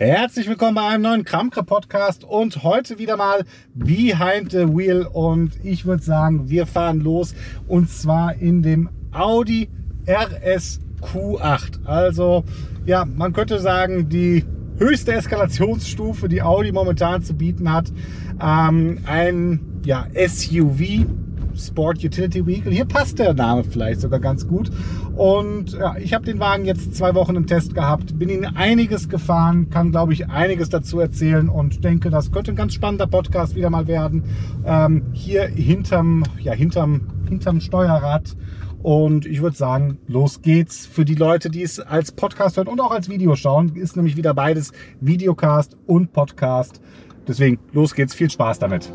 Herzlich willkommen bei einem neuen Kramkre Podcast und heute wieder mal Behind the Wheel und ich würde sagen, wir fahren los und zwar in dem Audi RS Q8. Also ja, man könnte sagen, die höchste Eskalationsstufe, die Audi momentan zu bieten hat. Ähm, ein ja, SUV, Sport Utility Vehicle. Hier passt der Name vielleicht sogar ganz gut. Und ja, ich habe den Wagen jetzt zwei Wochen im Test gehabt, bin ihn einiges gefahren, kann glaube ich einiges dazu erzählen und denke, das könnte ein ganz spannender Podcast wieder mal werden. Ähm, hier hinterm, ja, hinterm, hinterm Steuerrad. Und ich würde sagen, los geht's. Für die Leute, die es als Podcast hören und auch als Video schauen, ist nämlich wieder beides Videocast und Podcast. Deswegen, los geht's. Viel Spaß damit.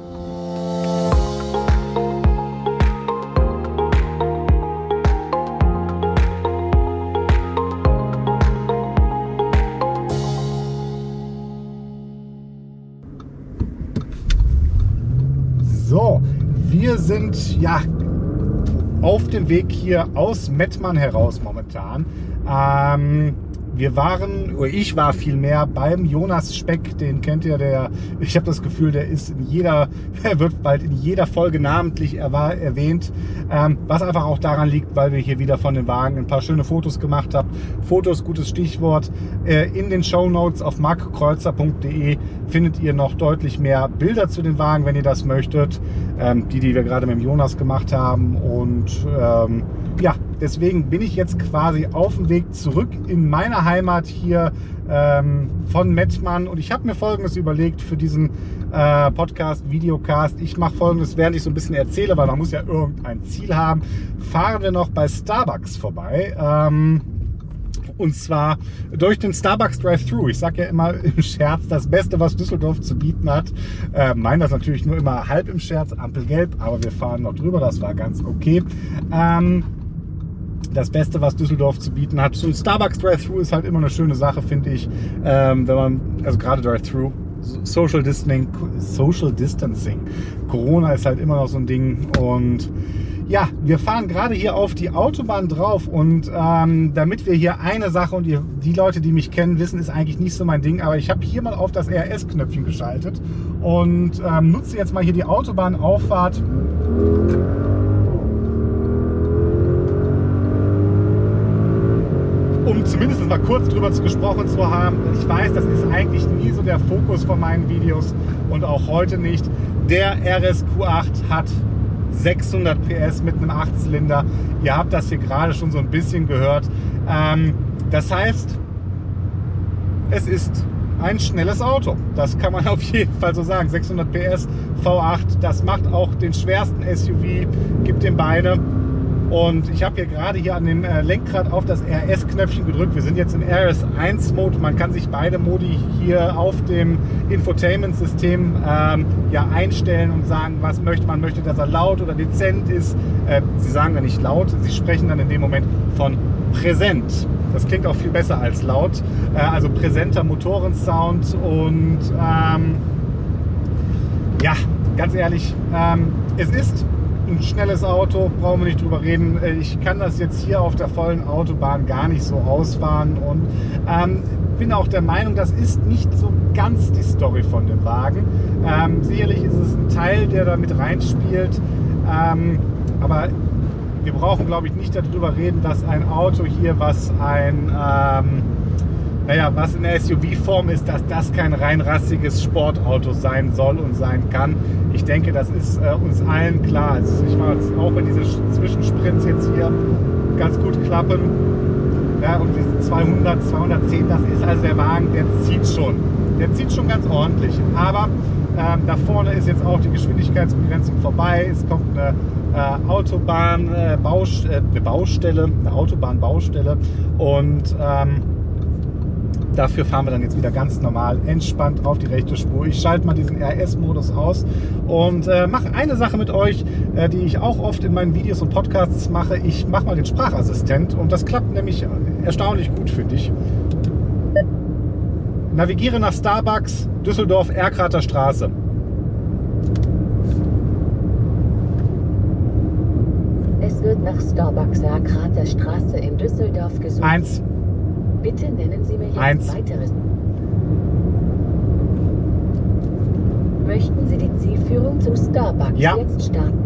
Ja auf dem Weg hier aus Mettmann heraus momentan. Ähm, wir waren, oder ich war vielmehr beim Jonas Speck, den kennt ihr, der, ich habe das Gefühl, der ist in jeder, er wird bald in jeder Folge namentlich erwähnt, ähm, was einfach auch daran liegt, weil wir hier wieder von den Wagen ein paar schöne Fotos gemacht haben. Fotos, gutes Stichwort. Äh, in den Show Notes auf markkreuzer.de findet ihr noch deutlich mehr Bilder zu den Wagen, wenn ihr das möchtet. Ähm, die, die wir gerade mit dem Jonas gemacht haben und ähm, ja, deswegen bin ich jetzt quasi auf dem Weg zurück in meine Heimat hier ähm, von Mettmann. Und ich habe mir Folgendes überlegt für diesen äh, Podcast, Videocast. Ich mache Folgendes, während ich so ein bisschen erzähle, weil man muss ja irgendein Ziel haben. Fahren wir noch bei Starbucks vorbei. Ähm, und zwar durch den Starbucks Drive-Thru. Ich sage ja immer im Scherz, das Beste, was Düsseldorf zu bieten hat. Äh, meine das natürlich nur immer halb im Scherz, Ampelgelb, aber wir fahren noch drüber, das war ganz okay. Ähm, das Beste, was Düsseldorf zu bieten hat. So ein Starbucks Drive-Thru ist halt immer eine schöne Sache, finde ich. Ähm, wenn man, also gerade Drive-Thru, Social Distancing, Social Distancing. Corona ist halt immer noch so ein Ding und ja, wir fahren gerade hier auf die Autobahn drauf und ähm, damit wir hier eine Sache und ihr, die Leute, die mich kennen, wissen, ist eigentlich nicht so mein Ding, aber ich habe hier mal auf das RS-Knöpfchen geschaltet und ähm, nutze jetzt mal hier die Autobahnauffahrt zumindest mal kurz drüber gesprochen zu haben. Ich weiß, das ist eigentlich nie so der Fokus von meinen Videos und auch heute nicht. Der RSQ8 hat 600 PS mit einem 8-Zylinder. Ihr habt das hier gerade schon so ein bisschen gehört. Ähm, das heißt, es ist ein schnelles Auto. Das kann man auf jeden Fall so sagen. 600 PS V8, das macht auch den schwersten SUV, gibt dem Beine. Und ich habe hier gerade hier an dem äh, Lenkrad auf das RS-Knöpfchen gedrückt. Wir sind jetzt im RS1-Mode. Man kann sich beide Modi hier auf dem Infotainment-System ähm, ja, einstellen und sagen, was möchte man. Möchte, dass er laut oder dezent ist. Äh, sie sagen dann nicht laut, sie sprechen dann in dem Moment von präsent. Das klingt auch viel besser als laut. Äh, also präsenter Motorensound und ähm, ja, ganz ehrlich, ähm, es ist ein schnelles Auto, brauchen wir nicht drüber reden. Äh, ich kann das jetzt hier auf der vollen Autobahn gar nicht so ausfahren und ähm, bin auch der Meinung, das ist nicht so ganz die Story von dem Wagen. Ähm, sicherlich ist es ein Teil, der da mit reinspielt, ähm, aber wir brauchen, glaube ich, nicht darüber reden, dass ein Auto hier, was ein ähm, naja, was in der SUV-Form ist, dass das kein rein rassiges Sportauto sein soll und sein kann. Ich denke, das ist äh, uns allen klar. Also ich mache auch wenn diese Zwischensprints jetzt hier ganz gut klappen. Ja, und diese 200, 210, das ist also der Wagen, der zieht schon. Der zieht schon ganz ordentlich. Aber ähm, da vorne ist jetzt auch die Geschwindigkeitsbegrenzung vorbei. Es kommt eine äh, Autobahn, äh, Baust äh, eine Baustelle, eine Autobahnbaustelle und ähm, Dafür fahren wir dann jetzt wieder ganz normal entspannt auf die rechte Spur. Ich schalte mal diesen RS-Modus aus und äh, mache eine Sache mit euch, äh, die ich auch oft in meinen Videos und Podcasts mache. Ich mache mal den Sprachassistent und das klappt nämlich erstaunlich gut, finde ich. Navigiere nach Starbucks, Düsseldorf, Erkrater Straße. Es wird nach Starbucks Erkrater Straße in Düsseldorf gesucht. Eins. Bitte nennen Sie mir jetzt Eins. weiteres. Möchten Sie die Zielführung zum Starbucks ja. jetzt starten?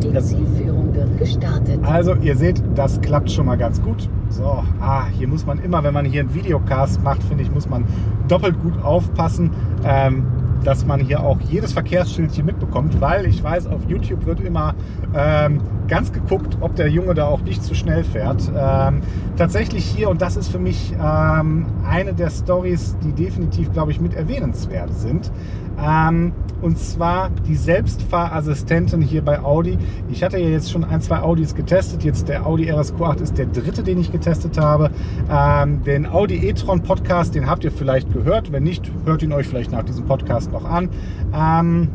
Die das Zielführung wird gestartet. Also, ihr seht, das klappt schon mal ganz gut. So, ah, hier muss man immer, wenn man hier einen Videocast macht, finde ich, muss man doppelt gut aufpassen. Ähm, dass man hier auch jedes Verkehrsschildchen mitbekommt, weil ich weiß, auf YouTube wird immer ähm, ganz geguckt, ob der Junge da auch nicht zu schnell fährt. Ähm, tatsächlich hier, und das ist für mich ähm, eine der Stories, die definitiv, glaube ich, mit erwähnenswert sind. Ähm, und zwar die Selbstfahrassistentin hier bei Audi. Ich hatte ja jetzt schon ein, zwei Audis getestet. Jetzt der Audi RSQ8 ist der dritte, den ich getestet habe. Ähm, den Audi e-tron Podcast, den habt ihr vielleicht gehört. Wenn nicht, hört ihn euch vielleicht nach diesem Podcast noch an. Ähm,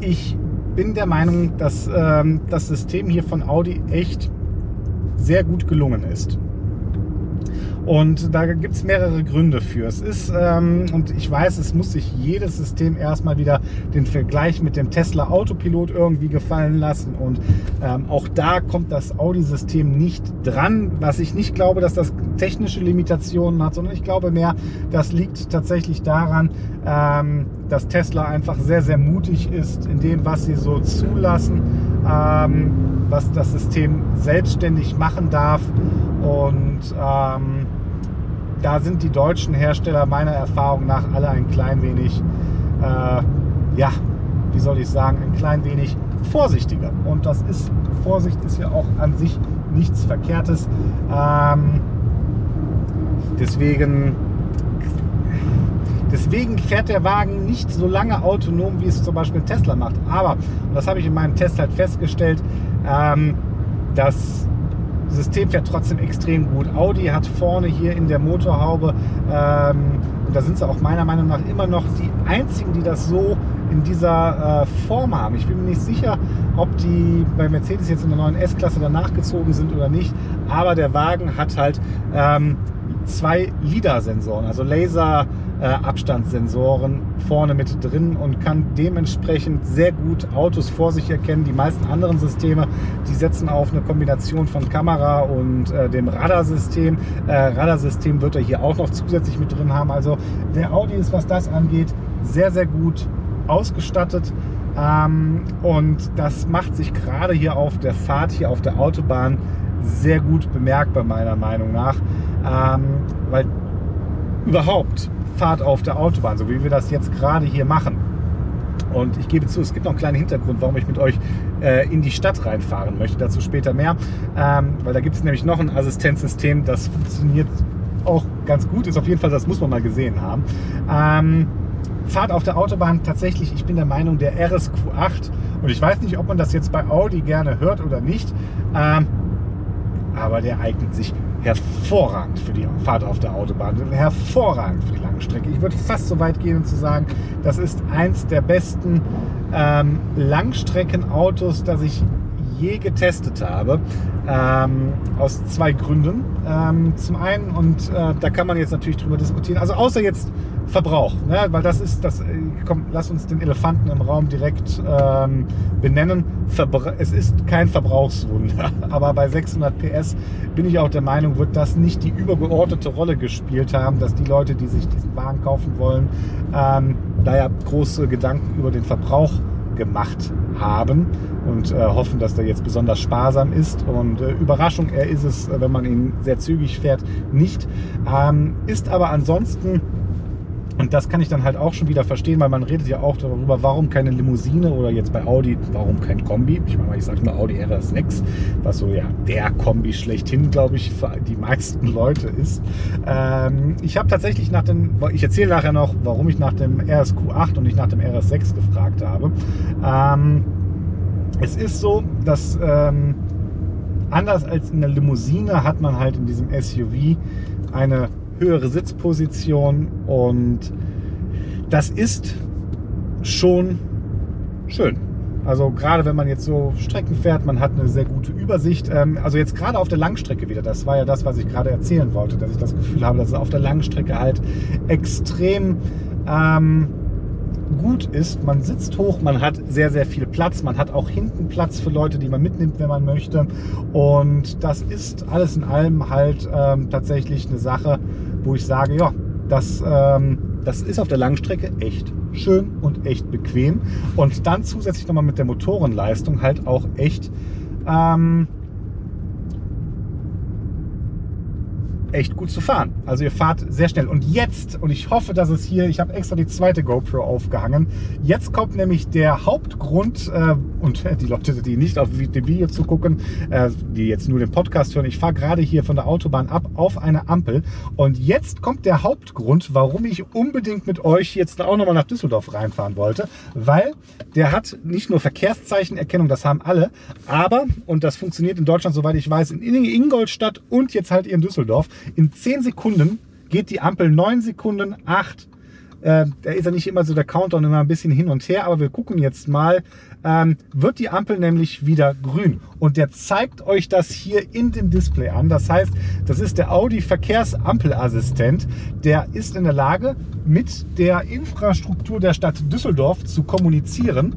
ich bin der Meinung, dass ähm, das System hier von Audi echt sehr gut gelungen ist. Und da gibt es mehrere Gründe für. Es ist, ähm, und ich weiß, es muss sich jedes System erstmal wieder den Vergleich mit dem Tesla Autopilot irgendwie gefallen lassen. Und ähm, auch da kommt das Audi-System nicht dran, was ich nicht glaube, dass das technische Limitationen hat, sondern ich glaube mehr, das liegt tatsächlich daran, ähm, dass Tesla einfach sehr, sehr mutig ist in dem, was sie so zulassen, ähm, was das System selbstständig machen darf. Und ähm, da sind die deutschen Hersteller meiner Erfahrung nach alle ein klein wenig, äh, ja, wie soll ich sagen, ein klein wenig vorsichtiger. Und das ist, Vorsicht ist ja auch an sich nichts Verkehrtes. Ähm, deswegen, deswegen fährt der Wagen nicht so lange autonom, wie es zum Beispiel Tesla macht. Aber, und das habe ich in meinem Test halt festgestellt, ähm, dass System fährt trotzdem extrem gut. Audi hat vorne hier in der Motorhaube, ähm, und da sind sie auch meiner Meinung nach immer noch die einzigen, die das so in dieser äh, Form haben. Ich bin mir nicht sicher, ob die bei Mercedes jetzt in der neuen S-Klasse danach gezogen sind oder nicht, aber der Wagen hat halt ähm, zwei LIDAR-Sensoren, also Laser-Abstandssensoren vorne mit drin und kann dementsprechend sehr gut Autos vor sich erkennen. Die meisten anderen Systeme, die setzen auf eine Kombination von Kamera und äh, dem Radarsystem. Äh, Radarsystem wird er hier auch noch zusätzlich mit drin haben. Also der Audi ist, was das angeht, sehr, sehr gut ausgestattet. Ähm, und das macht sich gerade hier auf der Fahrt, hier auf der Autobahn, sehr gut bemerkbar, meiner Meinung nach. Ähm, weil überhaupt Fahrt auf der Autobahn, so wie wir das jetzt gerade hier machen. Und ich gebe zu, es gibt noch einen kleinen Hintergrund, warum ich mit euch äh, in die Stadt reinfahren möchte. Dazu später mehr. Ähm, weil da gibt es nämlich noch ein Assistenzsystem, das funktioniert auch ganz gut. Ist auf jeden Fall, das muss man mal gesehen haben. Ähm, Fahrt auf der Autobahn tatsächlich, ich bin der Meinung, der RSQ8. Und ich weiß nicht, ob man das jetzt bei Audi gerne hört oder nicht. Ähm, aber der eignet sich hervorragend für die Fahrt auf der Autobahn, hervorragend für die lange Strecke. Ich würde fast so weit gehen und zu sagen, das ist eins der besten ähm, Langstreckenautos, das ich je getestet habe. Ähm, aus zwei Gründen. Ähm, zum einen, und äh, da kann man jetzt natürlich drüber diskutieren, also außer jetzt Verbrauch, ne? weil das ist, das, äh, komm, lass uns den Elefanten im Raum direkt ähm, benennen. Verbra es ist kein Verbrauchswunder, aber bei 600 PS bin ich auch der Meinung, wird das nicht die übergeordnete Rolle gespielt haben, dass die Leute, die sich diesen Wagen kaufen wollen, ähm, da ja große Gedanken über den Verbrauch gemacht haben und äh, hoffen, dass der jetzt besonders sparsam ist. Und äh, Überraschung, er ist es, äh, wenn man ihn sehr zügig fährt, nicht. Ähm, ist aber ansonsten und das kann ich dann halt auch schon wieder verstehen, weil man redet ja auch darüber, warum keine Limousine oder jetzt bei Audi, warum kein Kombi. Ich meine, ich sage nur Audi RS6, was so ja der Kombi schlechthin, glaube ich, für die meisten Leute ist. Ähm, ich habe tatsächlich nach dem, ich erzähle nachher noch, warum ich nach dem RSQ8 und nicht nach dem RS6 gefragt habe. Ähm, es ist so, dass ähm, anders als in der Limousine hat man halt in diesem SUV eine höhere Sitzposition und das ist schon schön. Also gerade wenn man jetzt so Strecken fährt, man hat eine sehr gute Übersicht. Ähm, also jetzt gerade auf der Langstrecke wieder, das war ja das, was ich gerade erzählen wollte, dass ich das Gefühl habe, dass es auf der Langstrecke halt extrem ähm, gut ist. Man sitzt hoch, man hat sehr, sehr viel Platz. Man hat auch hinten Platz für Leute, die man mitnimmt, wenn man möchte. Und das ist alles in allem halt ähm, tatsächlich eine Sache, wo ich sage, ja, das ähm, das ist auf der Langstrecke echt schön und echt bequem. Und dann zusätzlich nochmal mit der Motorenleistung halt auch echt ähm, echt gut zu fahren. Also ihr fahrt sehr schnell. Und jetzt, und ich hoffe, dass es hier, ich habe extra die zweite GoPro aufgehangen, jetzt kommt nämlich der Hauptgrund, äh, und die Leute, die nicht auf dem Video zugucken, äh, die jetzt nur den Podcast hören, ich fahre gerade hier von der Autobahn ab auf eine Ampel. Und jetzt kommt der Hauptgrund, warum ich unbedingt mit euch jetzt auch nochmal nach Düsseldorf reinfahren wollte, weil der hat nicht nur Verkehrszeichenerkennung, das haben alle, aber, und das funktioniert in Deutschland, soweit ich weiß, in Ingolstadt und jetzt halt in Düsseldorf, in 10 Sekunden geht die Ampel 9 Sekunden, 8. Äh, da ist ja nicht immer so der Countdown immer ein bisschen hin und her, aber wir gucken jetzt mal. Ähm, wird die Ampel nämlich wieder grün. Und der zeigt euch das hier in dem Display an. Das heißt, das ist der Audi Verkehrsampelassistent. Der ist in der Lage, mit der Infrastruktur der Stadt Düsseldorf zu kommunizieren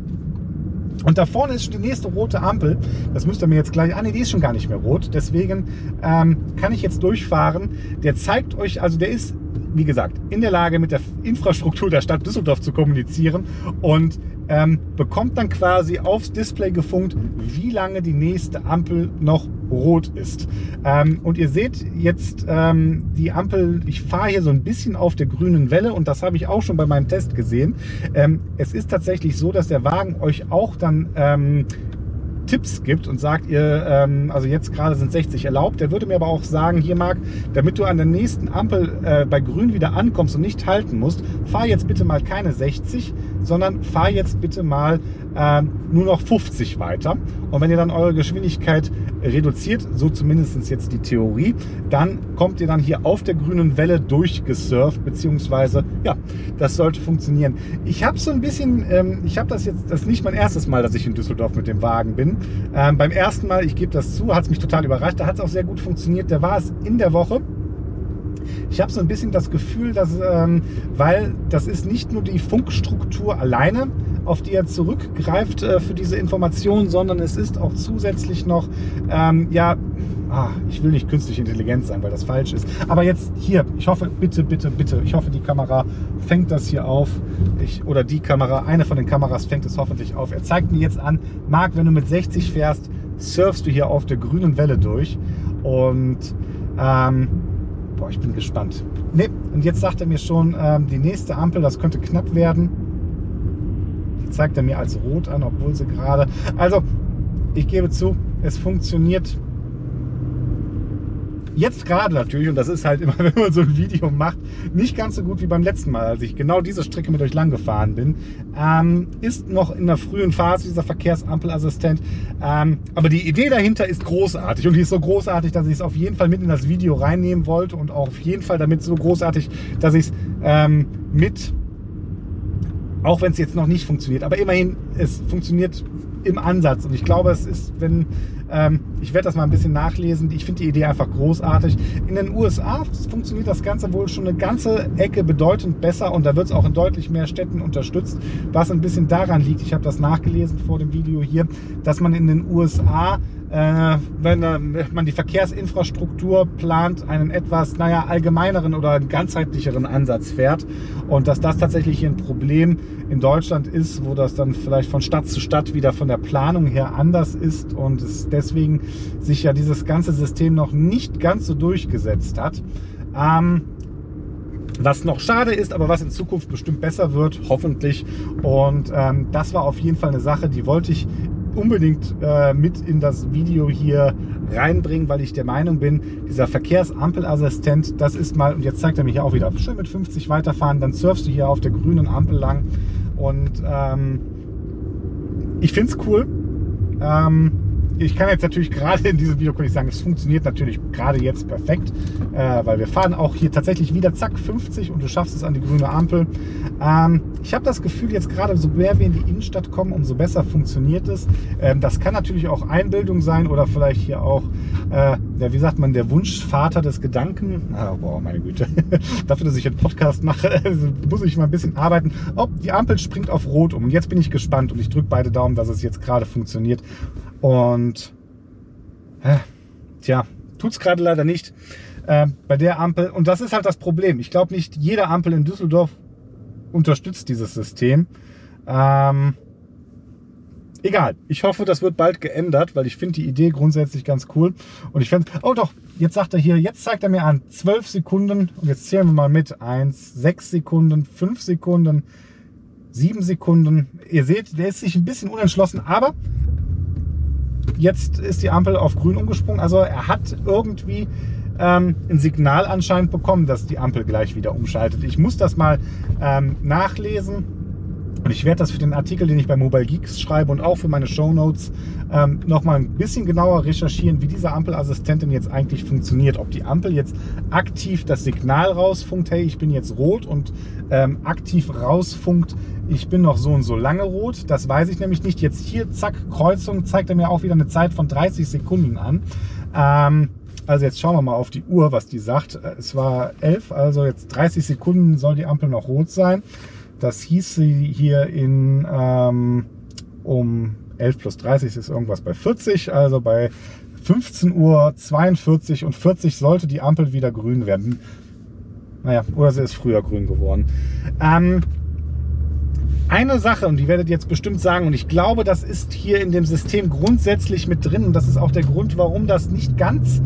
und da vorne ist die nächste rote Ampel. Das müsst ihr mir jetzt gleich. Ah, nee, die ist schon gar nicht mehr rot. Deswegen ähm, kann ich jetzt durchfahren. Der zeigt euch, also der ist, wie gesagt, in der Lage, mit der Infrastruktur der Stadt Düsseldorf zu kommunizieren und ähm, bekommt dann quasi aufs Display gefunkt, wie lange die nächste Ampel noch rot ist. Ähm, und ihr seht jetzt ähm, die Ampel, ich fahre hier so ein bisschen auf der grünen Welle und das habe ich auch schon bei meinem Test gesehen. Ähm, es ist tatsächlich so, dass der Wagen euch auch dann ähm, Tipps gibt und sagt ihr, ähm, also jetzt gerade sind 60 erlaubt, der würde mir aber auch sagen, hier Marc, damit du an der nächsten Ampel äh, bei grün wieder ankommst und nicht halten musst, fahr jetzt bitte mal keine 60, sondern fahr jetzt bitte mal äh, nur noch 50 weiter. Und wenn ihr dann eure Geschwindigkeit reduziert, so zumindest jetzt die Theorie, dann kommt ihr dann hier auf der grünen Welle durchgesurft, beziehungsweise, ja, das sollte funktionieren. Ich habe so ein bisschen, ähm, ich habe das jetzt, das ist nicht mein erstes Mal, dass ich in Düsseldorf mit dem Wagen bin. Ähm, beim ersten Mal, ich gebe das zu, hat es mich total überrascht, da hat es auch sehr gut funktioniert. Da war es in der Woche. Ich habe so ein bisschen das Gefühl, dass, ähm, weil das ist nicht nur die Funkstruktur alleine, auf die er zurückgreift äh, für diese Information, sondern es ist auch zusätzlich noch, ähm, ja, ah, ich will nicht künstliche Intelligenz sein, weil das falsch ist. Aber jetzt hier, ich hoffe, bitte, bitte, bitte, ich hoffe, die Kamera fängt das hier auf. Ich, oder die Kamera, eine von den Kameras fängt es hoffentlich auf. Er zeigt mir jetzt an, Marc, wenn du mit 60 fährst, surfst du hier auf der grünen Welle durch. Und ähm, boah, ich bin gespannt. Ne, und jetzt sagt er mir schon, ähm, die nächste Ampel, das könnte knapp werden. Die zeigt er mir als rot an, obwohl sie gerade. Also, ich gebe zu, es funktioniert Jetzt gerade natürlich, und das ist halt immer, wenn man so ein Video macht, nicht ganz so gut wie beim letzten Mal, als ich genau diese Strecke mit euch lang gefahren bin, ähm, ist noch in der frühen Phase dieser Verkehrsampelassistent. Ähm, aber die Idee dahinter ist großartig und die ist so großartig, dass ich es auf jeden Fall mit in das Video reinnehmen wollte und auch auf jeden Fall damit so großartig, dass ich es ähm, mit auch wenn es jetzt noch nicht funktioniert. Aber immerhin, es funktioniert im Ansatz. Und ich glaube, es ist, wenn, ähm, ich werde das mal ein bisschen nachlesen, ich finde die Idee einfach großartig. In den USA funktioniert das Ganze wohl schon eine ganze Ecke bedeutend besser und da wird es auch in deutlich mehr Städten unterstützt, was ein bisschen daran liegt, ich habe das nachgelesen vor dem Video hier, dass man in den USA äh, wenn man die Verkehrsinfrastruktur plant, einen etwas, naja, allgemeineren oder ganzheitlicheren Ansatz fährt. Und dass das tatsächlich hier ein Problem in Deutschland ist, wo das dann vielleicht von Stadt zu Stadt wieder von der Planung her anders ist und es deswegen sich ja dieses ganze System noch nicht ganz so durchgesetzt hat. Ähm, was noch schade ist, aber was in Zukunft bestimmt besser wird, hoffentlich. Und ähm, das war auf jeden Fall eine Sache, die wollte ich unbedingt äh, mit in das Video hier reinbringen, weil ich der Meinung bin, dieser Verkehrsampelassistent, das ist mal, und jetzt zeigt er mich auch wieder, schön mit 50 weiterfahren, dann surfst du hier auf der grünen Ampel lang und ähm, ich finde es cool. Ähm, ich kann jetzt natürlich gerade in diesem Video kann ich sagen, es funktioniert natürlich gerade jetzt perfekt, äh, weil wir fahren auch hier tatsächlich wieder zack 50 und du schaffst es an die grüne Ampel. Ähm, ich habe das Gefühl jetzt gerade, so mehr wir in die Innenstadt kommen, umso besser funktioniert es. Ähm, das kann natürlich auch Einbildung sein oder vielleicht hier auch, äh, ja, wie sagt man, der Wunschvater des Gedanken. Ah, boah, meine Güte. Dafür, dass ich einen Podcast mache, muss ich mal ein bisschen arbeiten. Oh, die Ampel springt auf Rot um und jetzt bin ich gespannt und ich drücke beide Daumen, dass es jetzt gerade funktioniert. Und äh, tja, tut es gerade leider nicht äh, bei der Ampel. Und das ist halt das Problem. Ich glaube nicht, jede Ampel in Düsseldorf unterstützt dieses System. Ähm, egal. Ich hoffe, das wird bald geändert, weil ich finde die Idee grundsätzlich ganz cool. Und ich finde, oh doch, jetzt sagt er hier, jetzt zeigt er mir an 12 Sekunden und jetzt zählen wir mal mit. 1, 6 Sekunden, 5 Sekunden, 7 Sekunden. Ihr seht, der ist sich ein bisschen unentschlossen, aber jetzt ist die Ampel auf grün umgesprungen. Also er hat irgendwie ähm, ein Signal anscheinend bekommen, dass die Ampel gleich wieder umschaltet. Ich muss das mal ähm, nachlesen und ich werde das für den Artikel, den ich bei Mobile Geeks schreibe und auch für meine Show Notes ähm, nochmal ein bisschen genauer recherchieren, wie diese Ampelassistentin jetzt eigentlich funktioniert. Ob die Ampel jetzt aktiv das Signal rausfunkt, hey, ich bin jetzt rot und ähm, aktiv rausfunkt, ich bin noch so und so lange rot. Das weiß ich nämlich nicht. Jetzt hier, zack, Kreuzung, zeigt er mir auch wieder eine Zeit von 30 Sekunden an. Ähm, also jetzt schauen wir mal auf die Uhr, was die sagt. Es war 11, also jetzt 30 Sekunden soll die Ampel noch rot sein. Das hieß sie hier in ähm, um 11 plus 30 ist irgendwas bei 40, also bei 15 Uhr 42 und 40 sollte die Ampel wieder grün werden. Naja, oder sie ist früher grün geworden. Ähm, eine Sache, und die werdet ihr jetzt bestimmt sagen, und ich glaube, das ist hier in dem System grundsätzlich mit drin, und das ist auch der Grund, warum das nicht ganz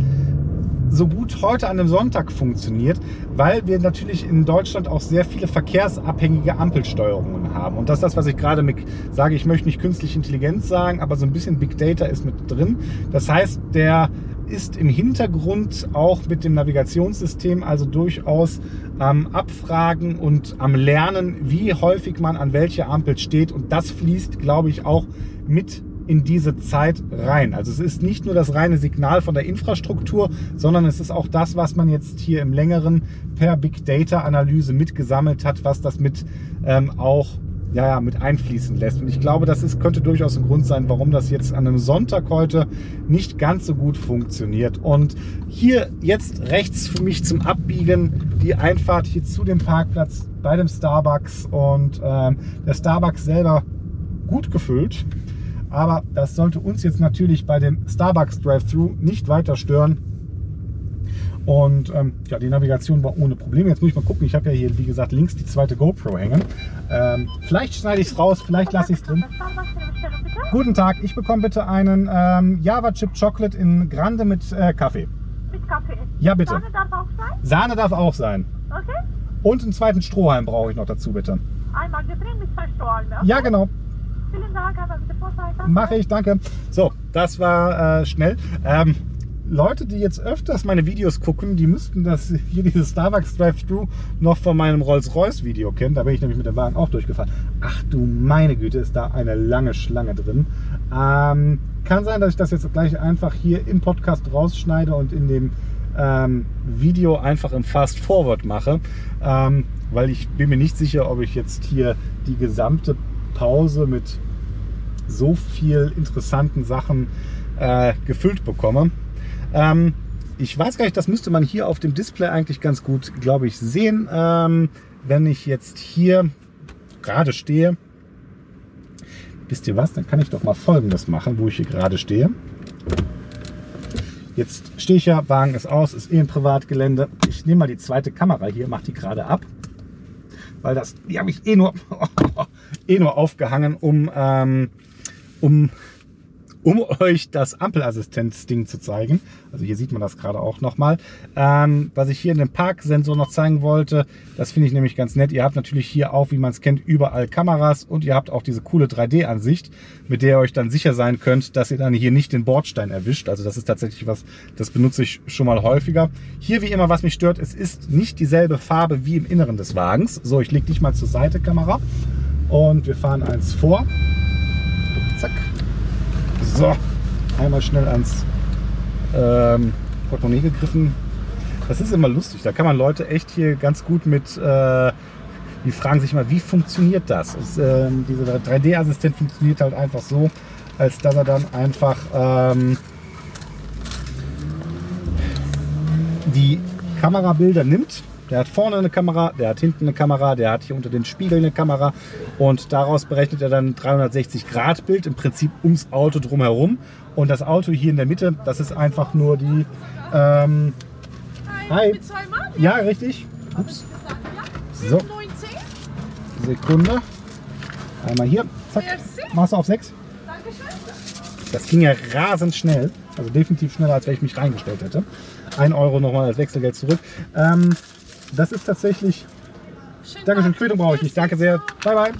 so gut heute an einem Sonntag funktioniert, weil wir natürlich in Deutschland auch sehr viele verkehrsabhängige Ampelsteuerungen haben. Und das ist das, was ich gerade mit sage. Ich möchte nicht künstliche Intelligenz sagen, aber so ein bisschen Big Data ist mit drin. Das heißt, der ist im Hintergrund auch mit dem Navigationssystem also durchaus am Abfragen und am Lernen, wie häufig man an welcher Ampel steht. Und das fließt, glaube ich, auch mit in diese Zeit rein. Also es ist nicht nur das reine Signal von der Infrastruktur, sondern es ist auch das, was man jetzt hier im längeren per Big Data Analyse mitgesammelt hat, was das mit ähm, auch ja, ja, mit einfließen lässt. Und ich glaube, das ist, könnte durchaus ein Grund sein, warum das jetzt an einem Sonntag heute nicht ganz so gut funktioniert. Und hier jetzt rechts für mich zum Abbiegen die Einfahrt hier zu dem Parkplatz bei dem Starbucks und ähm, der Starbucks selber gut gefüllt. Aber das sollte uns jetzt natürlich bei dem Starbucks Drive-Thru nicht weiter stören. Und ähm, ja, die Navigation war ohne Probleme. Jetzt muss ich mal gucken. Ich habe ja hier, wie gesagt, links die zweite GoPro hängen. Ähm, vielleicht schneide ich es raus, vielleicht lasse ich es drin. Guten Tag, ich bekomme bitte einen ähm, Java Chip Chocolate in Grande mit äh, Kaffee. Mit Kaffee? Ja, bitte. Sahne darf auch sein? Sahne darf auch sein. Okay. Und einen zweiten Strohhalm brauche ich noch dazu, bitte. Einmal Getränk mit zwei Strohhalmen. Okay? Ja, genau. Vielen Dank, aber bitte Vorseite. Mache ich, danke. So, das war äh, schnell. Ähm, Leute, die jetzt öfters meine Videos gucken, die müssten das hier dieses Starbucks Drive-Thru noch von meinem Rolls-Royce-Video kennen. Da bin ich nämlich mit dem Wagen auch durchgefahren. Ach du meine Güte, ist da eine lange Schlange drin. Ähm, kann sein, dass ich das jetzt gleich einfach hier im Podcast rausschneide und in dem ähm, Video einfach im Fast Forward mache, ähm, weil ich bin mir nicht sicher, ob ich jetzt hier die gesamte Pause mit so viel interessanten Sachen äh, gefüllt bekomme. Ähm, ich weiß gar nicht, das müsste man hier auf dem Display eigentlich ganz gut, glaube ich, sehen. Ähm, wenn ich jetzt hier gerade stehe, wisst ihr was, dann kann ich doch mal Folgendes machen, wo ich hier gerade stehe. Jetzt stehe ich ja, Wagen ist aus, ist eh ein Privatgelände. Ich nehme mal die zweite Kamera hier, mache die gerade ab weil das, die habe ich eh nur, eh nur aufgehangen, um, ähm, um, um euch das Ampelassistenz-Ding zu zeigen. Also hier sieht man das gerade auch nochmal. Ähm, was ich hier in dem Parksensor noch zeigen wollte, das finde ich nämlich ganz nett. Ihr habt natürlich hier auch, wie man es kennt, überall Kameras und ihr habt auch diese coole 3D-Ansicht, mit der ihr euch dann sicher sein könnt, dass ihr dann hier nicht den Bordstein erwischt. Also das ist tatsächlich was, das benutze ich schon mal häufiger. Hier wie immer, was mich stört, es ist nicht dieselbe Farbe wie im Inneren des Wagens. So, ich lege dich mal zur Seite, Kamera. Und wir fahren eins vor. Zack. So, einmal schnell ans ähm, Portemonnaie gegriffen. Das ist immer lustig. Da kann man Leute echt hier ganz gut mit, äh, die fragen sich mal, wie funktioniert das? Ist, äh, dieser 3D-Assistent funktioniert halt einfach so, als dass er dann einfach ähm, die Kamerabilder nimmt der hat vorne eine Kamera, der hat hinten eine Kamera, der hat hier unter den Spiegeln eine Kamera und daraus berechnet er dann ein 360 Grad Bild im Prinzip ums Auto drumherum. Und das Auto hier in der Mitte, das ist einfach nur die. Ähm, Hi. Ja, richtig. Ups. So. 19? Sekunde. Einmal hier, zack, machst du auf 6. Das ging ja rasend schnell, also definitiv schneller, als wenn ich mich reingestellt hätte. 1 Euro nochmal als Wechselgeld zurück. Ähm, das ist tatsächlich. Dankeschön, Quittung brauche ich nicht. Danke sehr. Bye, bye.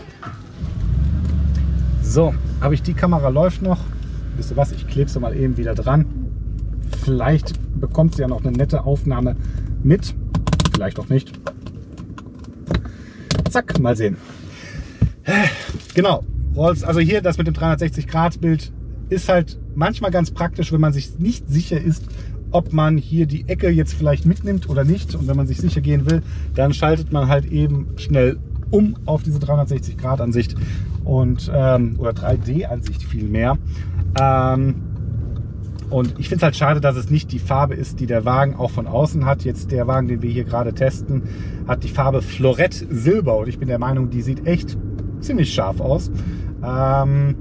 So, habe ich die Kamera läuft noch. Wisst ihr was? Ich klebe sie mal eben wieder dran. Vielleicht bekommt sie ja noch eine nette Aufnahme mit. Vielleicht auch nicht. Zack, mal sehen. Genau, Rolls, also hier das mit dem 360-Grad-Bild ist halt manchmal ganz praktisch, wenn man sich nicht sicher ist, ob man hier die Ecke jetzt vielleicht mitnimmt oder nicht. Und wenn man sich sicher gehen will, dann schaltet man halt eben schnell um auf diese 360-Grad-Ansicht und ähm, oder 3D-Ansicht vielmehr. Ähm, und ich finde es halt schade, dass es nicht die Farbe ist, die der Wagen auch von außen hat. Jetzt der Wagen, den wir hier gerade testen, hat die Farbe Florett Silber. Und ich bin der Meinung, die sieht echt ziemlich scharf aus. Ähm,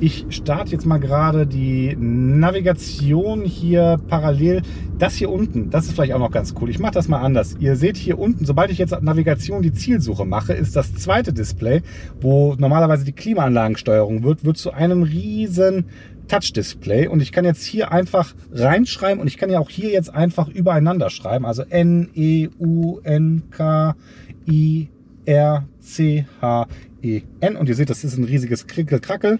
ich starte jetzt mal gerade die Navigation hier parallel. Das hier unten, das ist vielleicht auch noch ganz cool. Ich mache das mal anders. Ihr seht hier unten, sobald ich jetzt Navigation die Zielsuche mache, ist das zweite Display, wo normalerweise die Klimaanlagensteuerung wird, wird zu einem riesen Touch-Display. Und ich kann jetzt hier einfach reinschreiben und ich kann ja auch hier jetzt einfach übereinander schreiben. Also N, E, U, N, K, I, R, C, H, E, N. Und ihr seht, das ist ein riesiges Krickel-Krackel.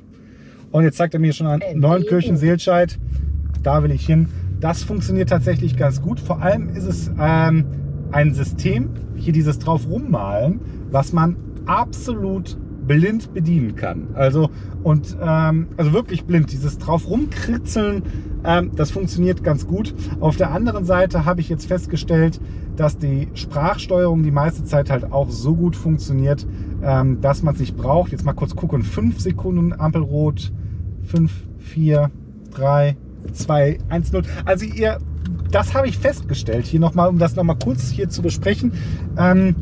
Und jetzt zeigt er mir schon an Neunkirchen, Seelscheid. Da will ich hin. Das funktioniert tatsächlich ganz gut. Vor allem ist es ähm, ein System, hier dieses drauf rummalen, was man absolut blind bedienen kann. Also und ähm, also wirklich blind. Dieses drauf rumkritzeln, ähm, das funktioniert ganz gut. Auf der anderen Seite habe ich jetzt festgestellt, dass die Sprachsteuerung die meiste Zeit halt auch so gut funktioniert, ähm, dass man es nicht braucht. Jetzt mal kurz gucken. 5 Sekunden Ampelrot. 5, 4, 3, 2, 1, 0. Also ihr, das habe ich festgestellt. Hier nochmal, um das nochmal kurz hier zu besprechen. Ähm,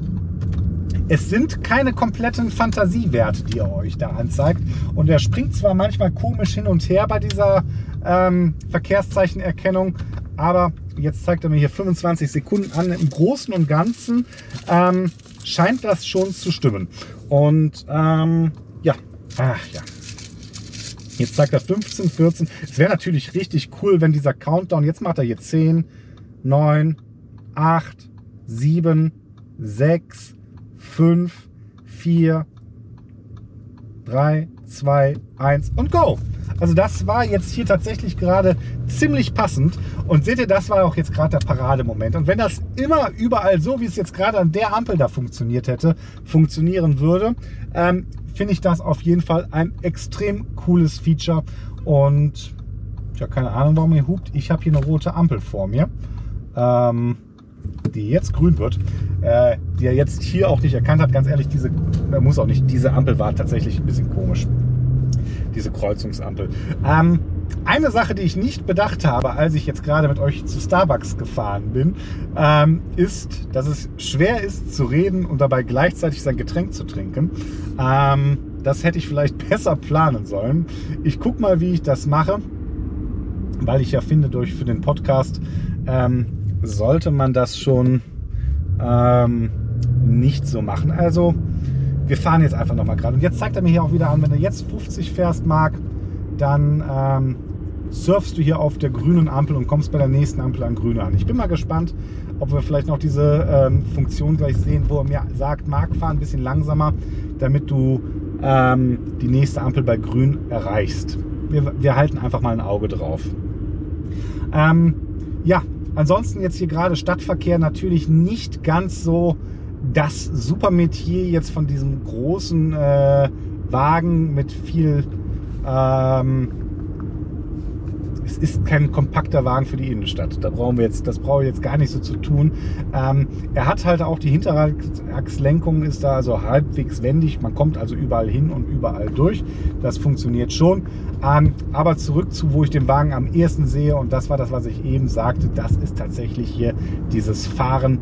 es sind keine kompletten Fantasiewerte, die er euch da anzeigt. Und er springt zwar manchmal komisch hin und her bei dieser ähm, Verkehrszeichenerkennung, aber jetzt zeigt er mir hier 25 Sekunden an. Im Großen und Ganzen ähm, scheint das schon zu stimmen. Und ähm, ja, ach ja. Jetzt zeigt er 15, 14. Es wäre natürlich richtig cool, wenn dieser Countdown, jetzt macht er hier 10, 9, 8, 7, 6, 5, 4, 3, 2, 1 und go. Also das war jetzt hier tatsächlich gerade ziemlich passend. Und seht ihr, das war auch jetzt gerade der Parademoment. Und wenn das immer überall so, wie es jetzt gerade an der Ampel da funktioniert hätte, funktionieren würde, ähm, finde ich das auf jeden Fall ein extrem cooles Feature. Und ja, keine Ahnung, warum ihr hupt. Ich habe hier eine rote Ampel vor mir. Ähm, die jetzt grün wird, äh, die er jetzt hier auch nicht erkannt hat. Ganz ehrlich, diese, er muss auch nicht, diese Ampel war tatsächlich ein bisschen komisch. Diese Kreuzungsampel. Ähm, eine Sache, die ich nicht bedacht habe, als ich jetzt gerade mit euch zu Starbucks gefahren bin, ähm, ist, dass es schwer ist zu reden und dabei gleichzeitig sein Getränk zu trinken. Ähm, das hätte ich vielleicht besser planen sollen. Ich gucke mal, wie ich das mache, weil ich ja finde, durch für den Podcast ähm, sollte man das schon ähm, nicht so machen. Also wir fahren jetzt einfach nochmal gerade. Und jetzt zeigt er mir hier auch wieder an, wenn du jetzt 50 fährst, Marc, dann ähm, surfst du hier auf der grünen Ampel und kommst bei der nächsten Ampel an grüne an. Ich bin mal gespannt, ob wir vielleicht noch diese ähm, Funktion gleich sehen, wo er mir sagt, Marc, fahr ein bisschen langsamer, damit du ähm, die nächste Ampel bei grün erreichst. Wir, wir halten einfach mal ein Auge drauf. Ähm, ja, Ansonsten jetzt hier gerade Stadtverkehr natürlich nicht ganz so das Supermetier jetzt von diesem großen äh, Wagen mit viel ähm, es ist kein kompakter Wagen für die Innenstadt. Da brauchen wir jetzt, das brauche ich jetzt gar nicht so zu tun. Ähm, er hat halt auch die Hinterachslenkung ist da also halbwegs wendig. Man kommt also überall hin und überall durch. Das funktioniert schon. Ähm, aber zurück zu, wo ich den Wagen am ehesten sehe und das war das, was ich eben sagte. Das ist tatsächlich hier dieses Fahren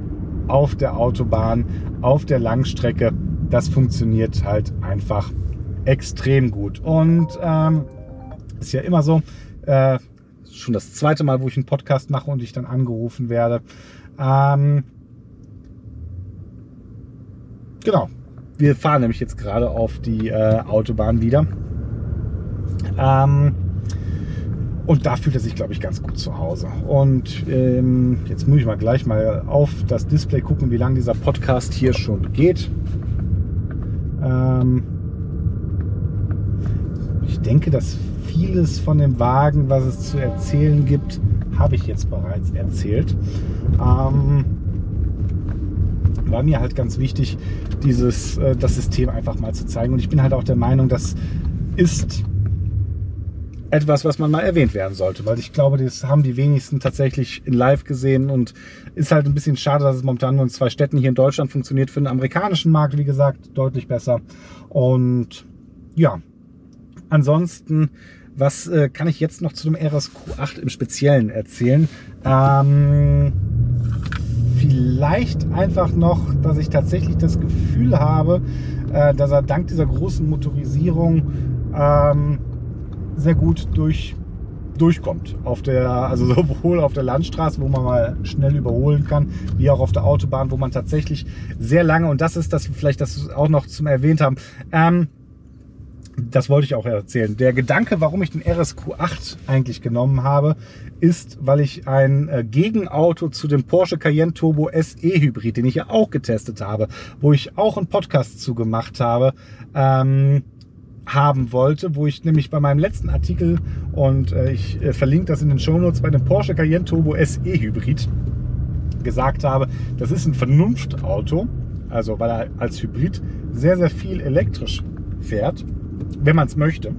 auf der Autobahn, auf der Langstrecke. Das funktioniert halt einfach extrem gut. Und ähm, ist ja immer so, äh, schon das zweite Mal, wo ich einen Podcast mache und ich dann angerufen werde. Ähm, genau. wir fahren nämlich jetzt gerade auf die äh, Autobahn wieder. Ähm, und da fühlt er sich, glaube ich, ganz gut zu Hause. Und ähm, jetzt muss ich mal gleich mal auf das Display gucken, wie lange dieser Podcast hier schon geht. Ähm, ich denke, dass vieles von dem Wagen, was es zu erzählen gibt, habe ich jetzt bereits erzählt. Ähm, war mir halt ganz wichtig, dieses, äh, das System einfach mal zu zeigen. Und ich bin halt auch der Meinung, das ist etwas, was man mal erwähnt werden sollte, weil ich glaube, das haben die wenigsten tatsächlich in Live gesehen und ist halt ein bisschen schade, dass es momentan nur in zwei Städten hier in Deutschland funktioniert. Für den amerikanischen Markt, wie gesagt, deutlich besser. Und ja, ansonsten, was äh, kann ich jetzt noch zu dem RSQ8 im Speziellen erzählen? Ähm, vielleicht einfach noch, dass ich tatsächlich das Gefühl habe, äh, dass er dank dieser großen Motorisierung ähm, sehr gut durch, durchkommt. Auf der, also sowohl auf der Landstraße, wo man mal schnell überholen kann, wie auch auf der Autobahn, wo man tatsächlich sehr lange, und das ist das vielleicht das auch noch zum erwähnt haben, ähm, das wollte ich auch erzählen. Der Gedanke, warum ich den RSQ8 eigentlich genommen habe, ist, weil ich ein äh, Gegenauto zu dem Porsche Cayenne Turbo SE Hybrid, den ich ja auch getestet habe, wo ich auch einen Podcast zu gemacht habe, ähm, haben wollte, wo ich nämlich bei meinem letzten Artikel und äh, ich äh, verlinke das in den Shownotes bei dem Porsche Cayenne Turbo SE Hybrid gesagt habe, das ist ein Vernunftauto, also weil er als Hybrid sehr, sehr viel elektrisch fährt, wenn man es möchte.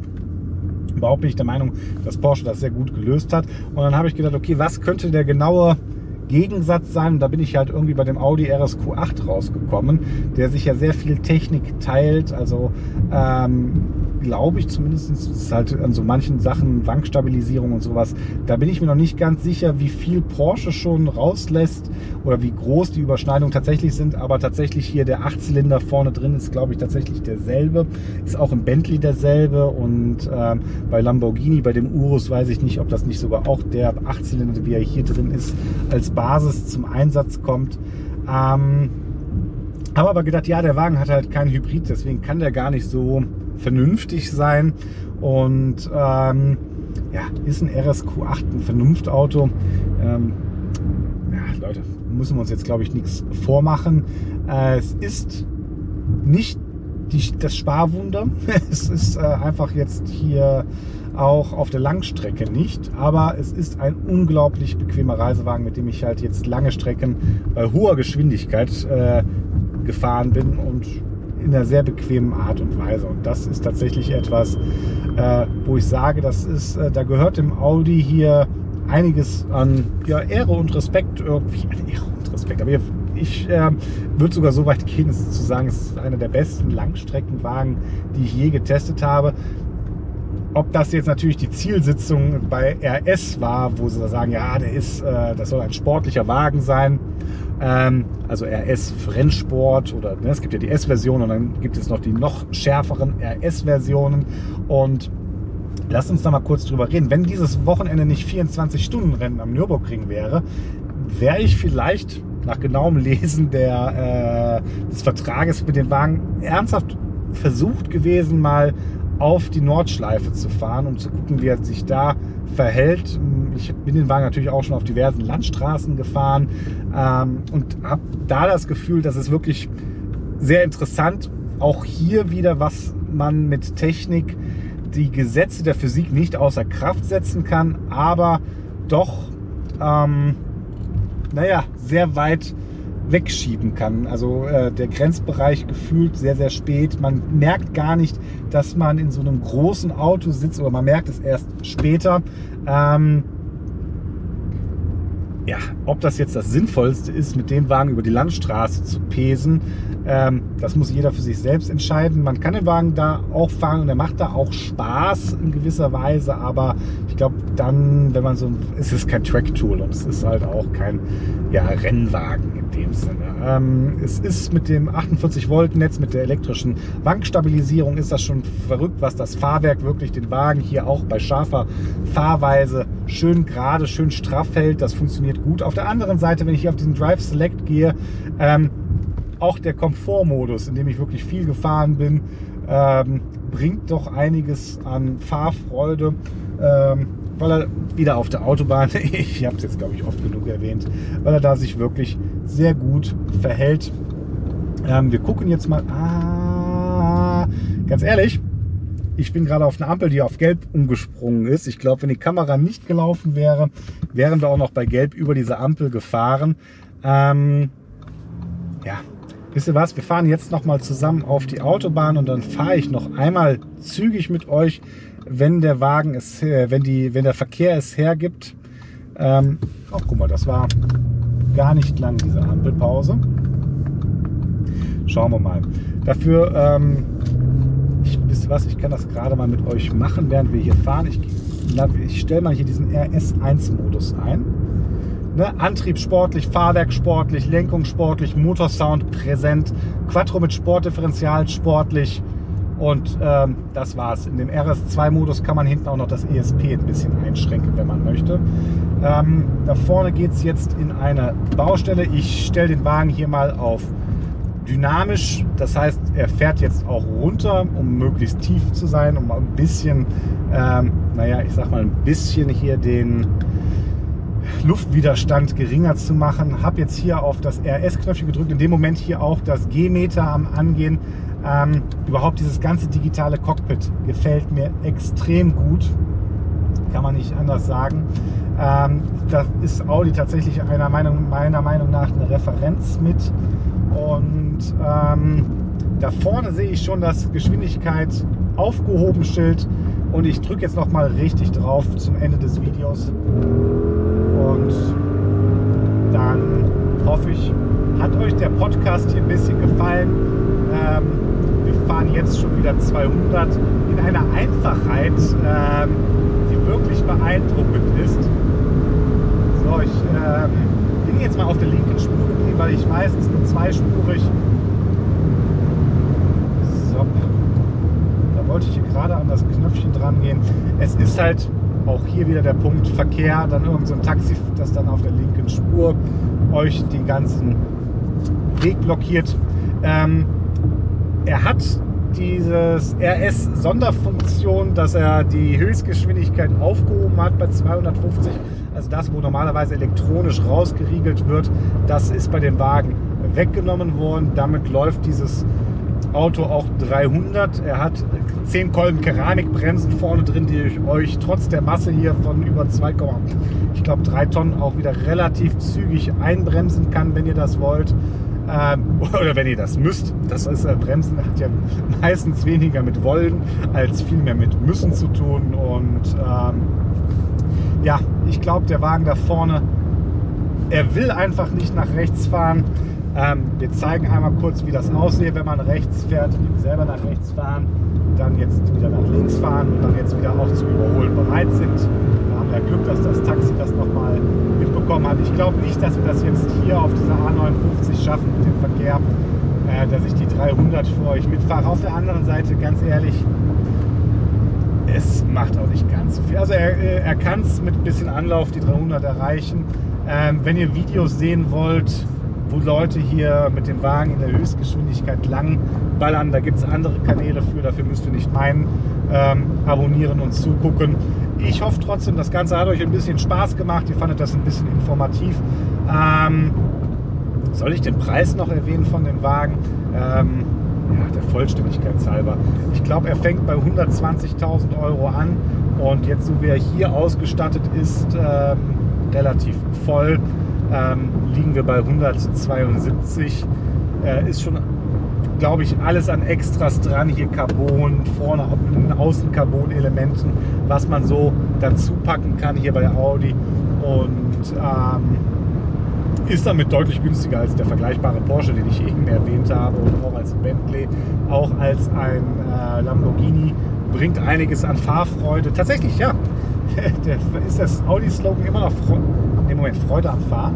Überhaupt bin ich der Meinung, dass Porsche das sehr gut gelöst hat. Und dann habe ich gedacht, okay, was könnte der genaue Gegensatz sein. Und da bin ich halt irgendwie bei dem Audi RSQ8 rausgekommen, der sich ja sehr viel Technik teilt. Also ähm, glaube ich zumindest, ist halt an so manchen Sachen Wankstabilisierung und sowas. Da bin ich mir noch nicht ganz sicher, wie viel Porsche schon rauslässt oder wie groß die Überschneidungen tatsächlich sind. Aber tatsächlich hier der Achtzylinder vorne drin ist, glaube ich, tatsächlich derselbe. Ist auch im Bentley derselbe. Und ähm, bei Lamborghini, bei dem Urus, weiß ich nicht, ob das nicht sogar auch der Achtzylinder, wie er hier drin ist, als Basis zum Einsatz kommt. Ähm, habe aber gedacht, ja, der Wagen hat halt keinen Hybrid, deswegen kann der gar nicht so vernünftig sein. Und ähm, ja, ist ein RSQ8 ein Vernunftauto. Ähm, ja, Leute, müssen wir uns jetzt, glaube ich, nichts vormachen. Äh, es ist nicht die, das Sparwunder. es ist äh, einfach jetzt hier auch auf der Langstrecke nicht. Aber es ist ein unglaublich bequemer Reisewagen, mit dem ich halt jetzt lange Strecken bei hoher Geschwindigkeit äh, gefahren bin und in einer sehr bequemen Art und Weise. Und das ist tatsächlich etwas, äh, wo ich sage, das ist, äh, da gehört dem Audi hier einiges an ja, Ehre und Respekt irgendwie. Ehre und Respekt. Aber ich äh, würde sogar so weit gehen, es zu sagen, es ist einer der besten Langstreckenwagen, die ich je getestet habe. Ob das jetzt natürlich die Zielsitzung bei RS war, wo sie sagen, ja, der ist, äh, das soll ein sportlicher Wagen sein. Ähm, also RS Rennsport oder ne, es gibt ja die S-Version und dann gibt es noch die noch schärferen RS-Versionen. Und lasst uns da mal kurz drüber reden. Wenn dieses Wochenende nicht 24-Stunden-Rennen am Nürburgring wäre, wäre ich vielleicht nach genauem Lesen der, äh, des Vertrages mit dem Wagen ernsthaft versucht gewesen, mal auf die Nordschleife zu fahren, um zu gucken, wie er sich da verhält. Ich bin den Wagen natürlich auch schon auf diversen Landstraßen gefahren ähm, und habe da das Gefühl, dass es wirklich sehr interessant, auch hier wieder, was man mit Technik die Gesetze der Physik nicht außer Kraft setzen kann, aber doch, ähm, naja, sehr weit wegschieben kann. Also äh, der Grenzbereich gefühlt sehr, sehr spät. Man merkt gar nicht, dass man in so einem großen Auto sitzt oder man merkt es erst später. Ähm, ja, ob das jetzt das Sinnvollste ist, mit dem Wagen über die Landstraße zu pesen, ähm, das muss jeder für sich selbst entscheiden. Man kann den Wagen da auch fahren und er macht da auch Spaß in gewisser Weise, aber ich glaube dann, wenn man so, es ist kein Track-Tool und es ist halt auch kein ja, Rennwagen dem Sinne. Ähm, es ist mit dem 48 Volt Netz, mit der elektrischen Wankstabilisierung ist das schon verrückt, was das Fahrwerk wirklich den Wagen hier auch bei scharfer Fahrweise schön gerade, schön straff hält. Das funktioniert gut. Auf der anderen Seite, wenn ich hier auf diesen Drive Select gehe, ähm, auch der Komfortmodus, in dem ich wirklich viel gefahren bin, ähm, bringt doch einiges an Fahrfreude. Ähm, weil er wieder auf der Autobahn, ich habe es jetzt glaube ich oft genug erwähnt, weil er da sich wirklich sehr gut verhält. Ähm, wir gucken jetzt mal. Ah, ganz ehrlich, ich bin gerade auf einer Ampel, die auf Gelb umgesprungen ist. Ich glaube, wenn die Kamera nicht gelaufen wäre, wären wir auch noch bei Gelb über diese Ampel gefahren. Ähm, ja, wisst ihr was? Wir fahren jetzt noch mal zusammen auf die Autobahn und dann fahre ich noch einmal zügig mit euch wenn der Wagen es, wenn, die, wenn der Verkehr es hergibt. Ähm, oh, guck mal, das war gar nicht lang, diese Ampelpause. Schauen wir mal. Dafür, ähm, ich, wisst ihr was, ich kann das gerade mal mit euch machen, während wir hier fahren. Ich, ich stelle mal hier diesen RS1-Modus ein. Ne? Antrieb sportlich, Fahrwerk sportlich, Lenkung sportlich, Motorsound präsent, Quattro mit Sportdifferenzial sportlich, und ähm, das war's. In dem RS2-Modus kann man hinten auch noch das ESP ein bisschen einschränken, wenn man möchte. Ähm, da vorne geht es jetzt in eine Baustelle. Ich stelle den Wagen hier mal auf dynamisch. Das heißt, er fährt jetzt auch runter, um möglichst tief zu sein, um ein bisschen, ähm, naja, ich sag mal ein bisschen hier den Luftwiderstand geringer zu machen. Habe jetzt hier auf das RS-Knöpfchen gedrückt. In dem Moment hier auch das G-Meter am Angehen. Ähm, überhaupt dieses ganze digitale Cockpit gefällt mir extrem gut. Kann man nicht anders sagen. Ähm, da ist Audi tatsächlich einer Meinung, meiner Meinung nach eine Referenz mit. Und ähm, da vorne sehe ich schon das Geschwindigkeit aufgehoben Schild. Und ich drücke jetzt noch mal richtig drauf zum Ende des Videos. Und dann hoffe ich, hat euch der Podcast hier ein bisschen gefallen. Ähm, wir fahren jetzt schon wieder 200 in einer Einfachheit, ähm, die wirklich beeindruckend ist. So, ich ähm, bin jetzt mal auf der linken Spur geblieben, weil ich weiß, es ist nur zweispurig. So. Da wollte ich hier gerade an das Knöpfchen dran gehen. Es ist halt auch hier wieder der Punkt Verkehr, dann irgend so ein Taxi, das dann auf der linken Spur euch den ganzen Weg blockiert. Ähm, er hat dieses RS-Sonderfunktion, dass er die Höchstgeschwindigkeit aufgehoben hat bei 250. Also das, wo normalerweise elektronisch rausgeriegelt wird, das ist bei dem Wagen weggenommen worden. Damit läuft dieses Auto auch 300. Er hat 10 Kolben Keramikbremsen vorne drin, die euch trotz der Masse hier von über 2, ich glaube 3 Tonnen auch wieder relativ zügig einbremsen kann, wenn ihr das wollt. Ähm, oder wenn ihr das müsst. Das ist äh, Bremsen hat ja meistens weniger mit wollen als vielmehr mit müssen zu tun. Und ähm, ja, ich glaube, der Wagen da vorne, er will einfach nicht nach rechts fahren. Ähm, wir zeigen einmal kurz, wie das aussieht, wenn man rechts fährt, selber nach rechts fahren, dann jetzt wieder nach links fahren und dann jetzt wieder auch zu überholen bereit sind. Da haben wir Glück, dass das Taxi das nochmal mitbekommen hat. Ich glaube nicht, dass wir das jetzt hier auf dieser A59 schaffen mit dem Verkehr, äh, dass ich die 300 für euch mitfahre. Auf der anderen Seite, ganz ehrlich, es macht auch nicht ganz so viel. Also er, äh, er kann es mit ein bisschen Anlauf die 300 erreichen. Ähm, wenn ihr Videos sehen wollt, wo Leute hier mit dem Wagen in der Höchstgeschwindigkeit lang ballern. Da gibt es andere Kanäle für, dafür müsst ihr nicht meinen. Ähm, abonnieren und zugucken. Ich hoffe trotzdem, das Ganze hat euch ein bisschen Spaß gemacht. Ihr fandet das ein bisschen informativ. Ähm, soll ich den Preis noch erwähnen von dem Wagen? Ähm, ja, der Vollständigkeit halber. Ich glaube, er fängt bei 120.000 Euro an und jetzt, so wie er hier ausgestattet ist, ähm, relativ voll ähm, liegen wir bei 172. Äh, ist schon, glaube ich, alles an Extras dran. Hier Carbon, vorne außen Carbon-Elementen, was man so dazu packen kann hier bei Audi. Und ähm, ist damit deutlich günstiger als der vergleichbare Porsche, den ich eben erwähnt habe, und auch als Bentley, auch als ein äh, Lamborghini. Bringt einiges an Fahrfreude. Tatsächlich, ja. ist das Audi-Slogan immer noch Freude, im Moment Freude am Fahren.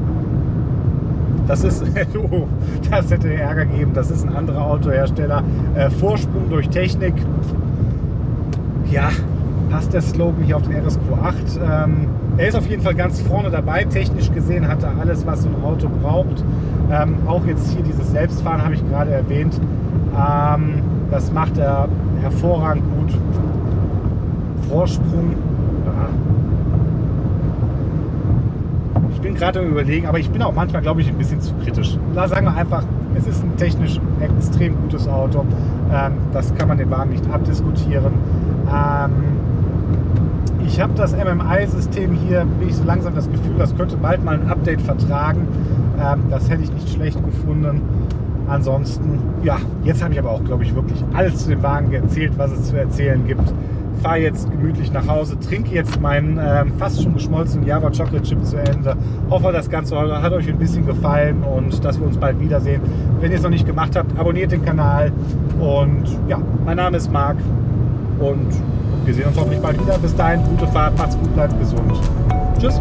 Das ist, oh, das hätte Ärger gegeben. Das ist ein anderer Autohersteller. Äh, Vorsprung durch Technik. Ja, passt der Slogan hier auf den RSQ8. Ähm, er ist auf jeden Fall ganz vorne dabei. Technisch gesehen hat er alles, was so ein Auto braucht. Ähm, auch jetzt hier dieses Selbstfahren habe ich gerade erwähnt. Ähm, das macht er hervorragend gut. Vorsprung. Ich bin gerade am überlegen, aber ich bin auch manchmal, glaube ich, ein bisschen zu kritisch. Da sagen wir einfach, es ist ein technisch extrem gutes Auto. Ähm, das kann man den Wagen nicht abdiskutieren. Ähm, ich habe das MMI-System hier, bin ich so langsam das Gefühl, das könnte bald mal ein Update vertragen. Ähm, das hätte ich nicht schlecht gefunden. Ansonsten, ja, jetzt habe ich aber auch, glaube ich, wirklich alles zu dem Wagen erzählt, was es zu erzählen gibt. Fahre jetzt gemütlich nach Hause, trinke jetzt meinen ähm, fast schon geschmolzenen Java Chocolate Chip zu Ende. Hoffe, das Ganze hat euch ein bisschen gefallen und dass wir uns bald wiedersehen. Wenn ihr es noch nicht gemacht habt, abonniert den Kanal. Und ja, mein Name ist Marc und wir sehen uns hoffentlich bald wieder. Bis dahin, gute Fahrt, macht's gut, bleibt gesund. Tschüss.